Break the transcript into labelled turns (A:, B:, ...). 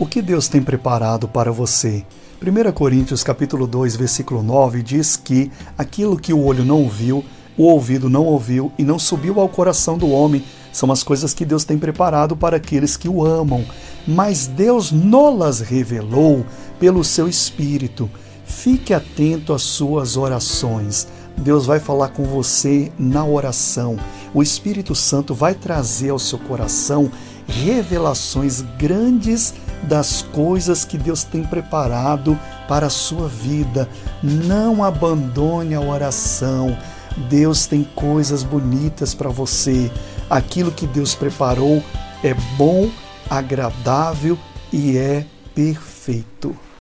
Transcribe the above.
A: O que Deus tem preparado para você? 1 Coríntios capítulo 2, versículo 9 diz que aquilo que o olho não viu, o ouvido não ouviu e não subiu ao coração do homem são as coisas que Deus tem preparado para aqueles que o amam. Mas Deus nolas revelou pelo seu Espírito. Fique atento às suas orações. Deus vai falar com você na oração. O Espírito Santo vai trazer ao seu coração revelações grandes das coisas que Deus tem preparado para a sua vida. Não abandone a oração. Deus tem coisas bonitas para você. Aquilo que Deus preparou é bom, agradável e é perfeito.